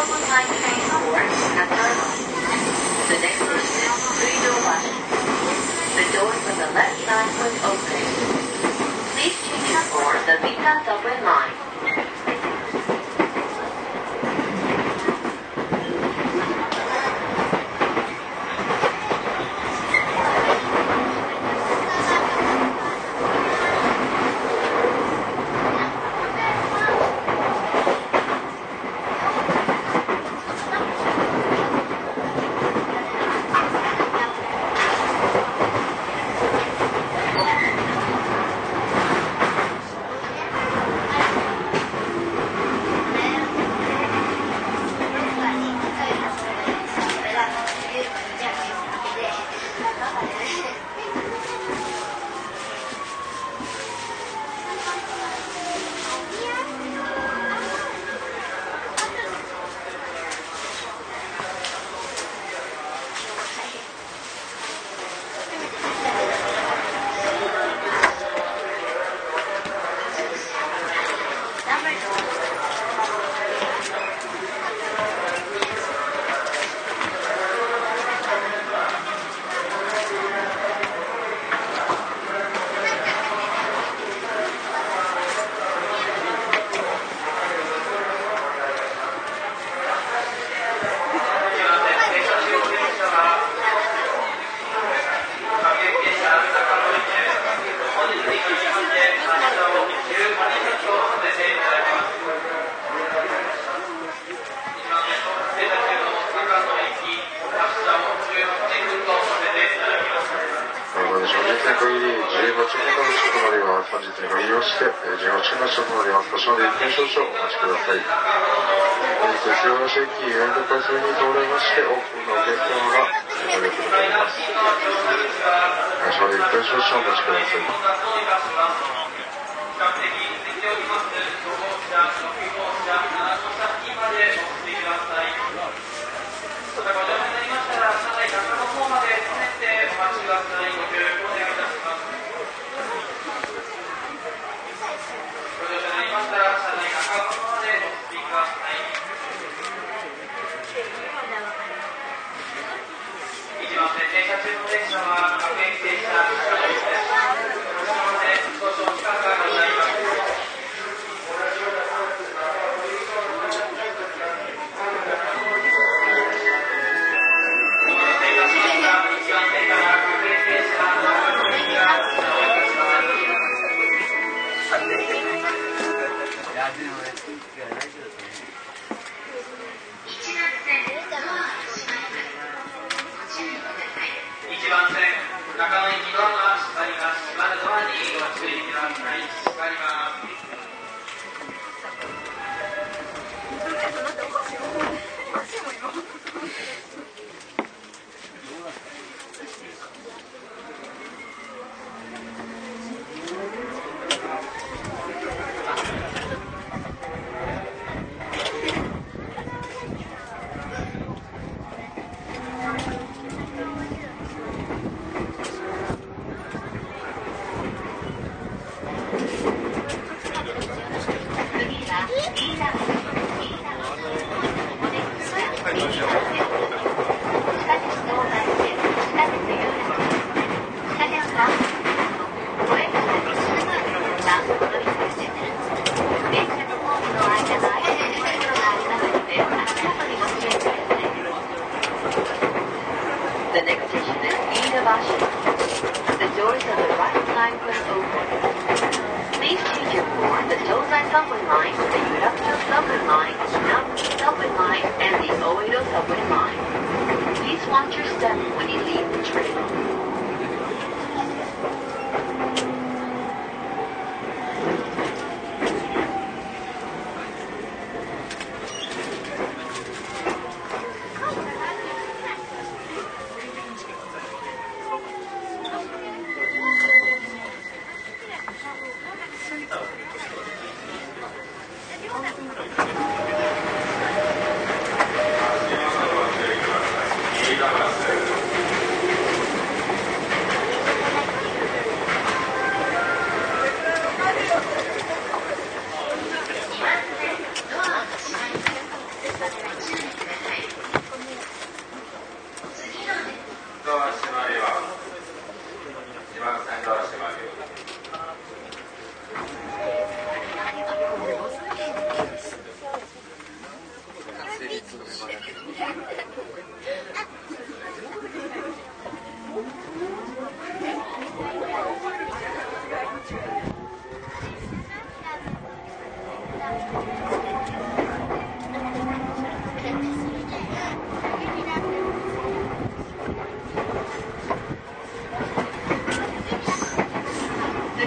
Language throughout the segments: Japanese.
The next is The doors on the left side will open. Please change your board the Vita Subway line. 現在限り18分の遅くまでは本日に限りまして、18分の遅くまでは少しまで一点少々お待ちください。本日、塩橋駅エンドパスに通りまして、多くのお客様がご利用くださいます。少しまで一点少々お待ちください。ご乗 Nakalimutan na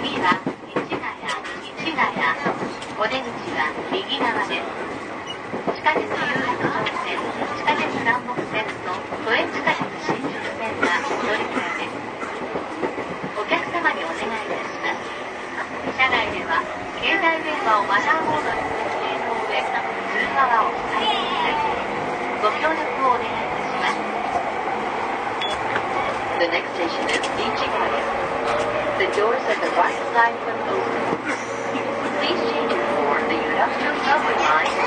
次は市ヶ谷、市ヶ谷。お出口は右側です。地下鉄遊楽本線、地下鉄南北線と都営地下鉄新宿線は乗り換えです。お客様にお願いいたします。車内では携帯電話をマナーボードに設定の上、通話はお控えください。ご協力をお願いいたします。The next station is Ichigo. The doors at the right side will open. Please change it for the industrial subway line.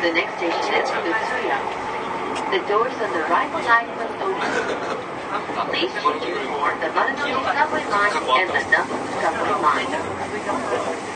The next station is Utsuya. The doors on the right side will open. Please check the Monotone subway line and the Nabu subway line.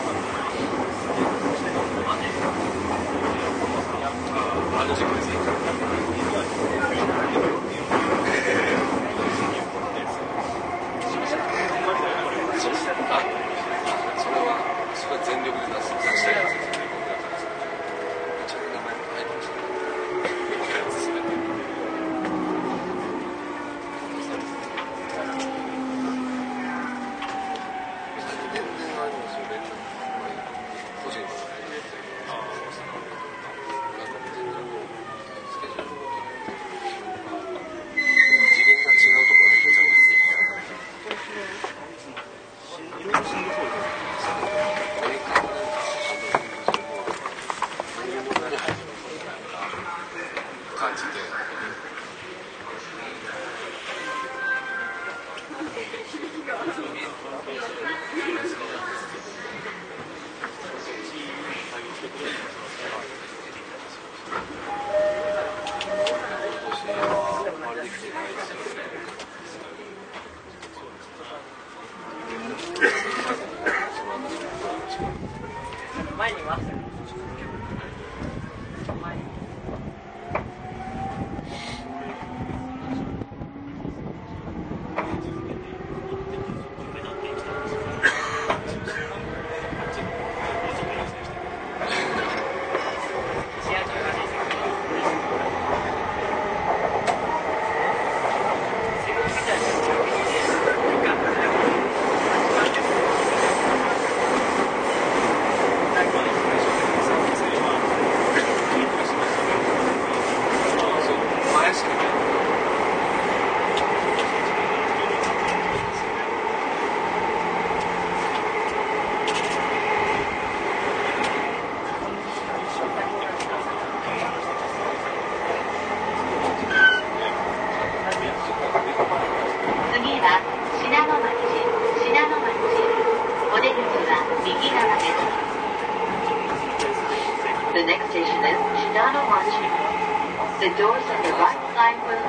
The doors on the right side will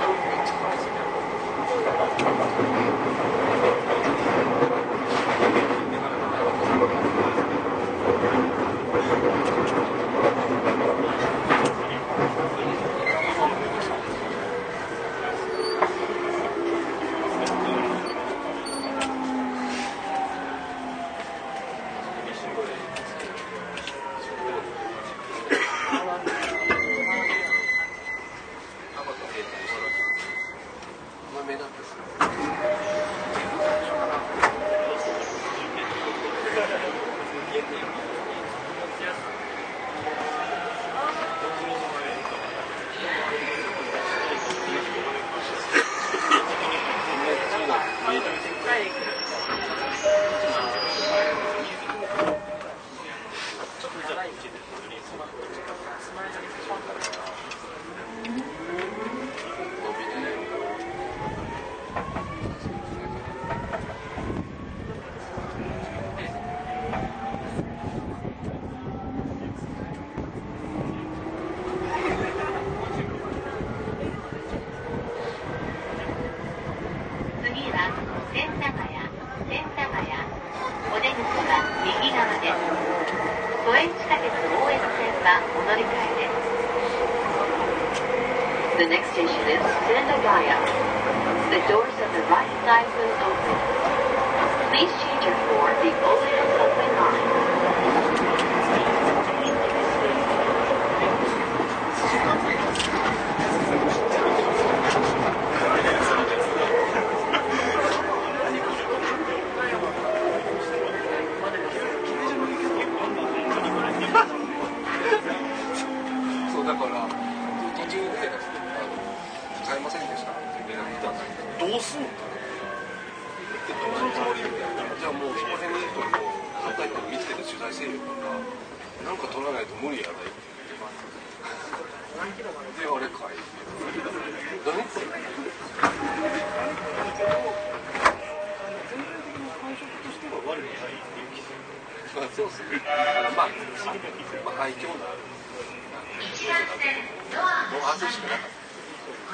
open.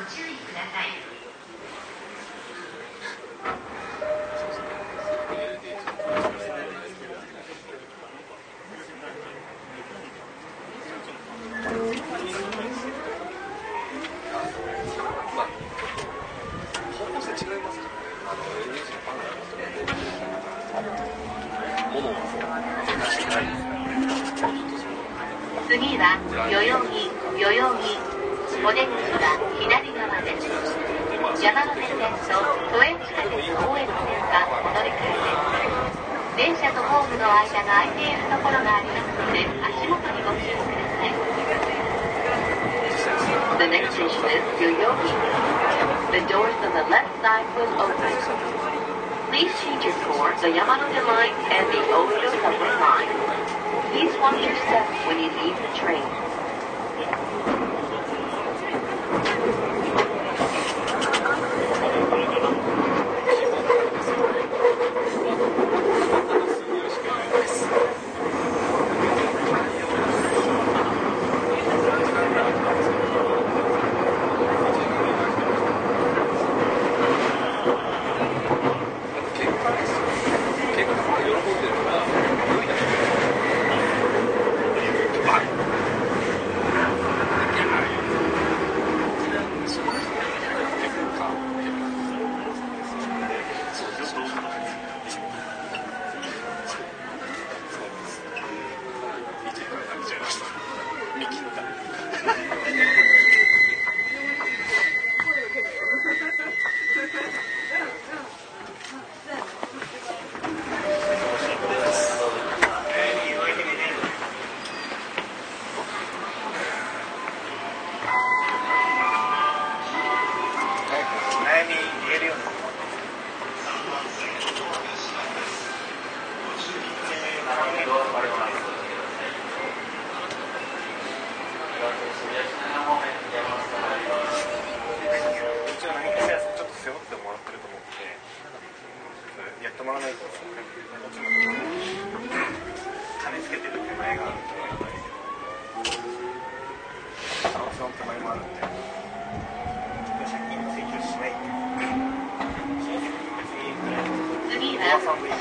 ご注意ください。次は代々木代々木お出口は左山手線と都営地下鉄大江戸線がお乗り換えです。電車とホームの間が空いているところがありますので、足元にご注意ください。The next station is Yoyogi. The doors on the left side will open. Please change your for the Yamanote line and the Oedo subway line. Please watch your step when you leave the train.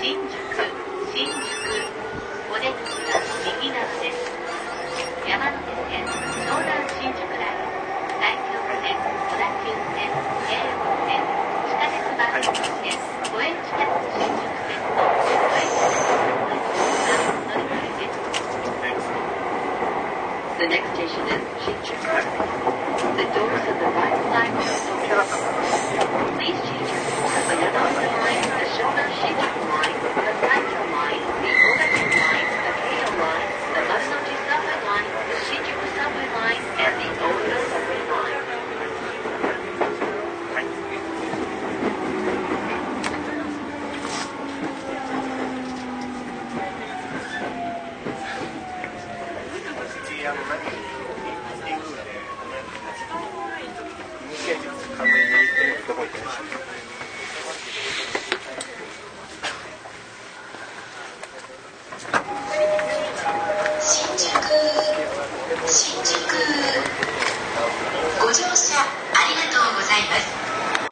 给你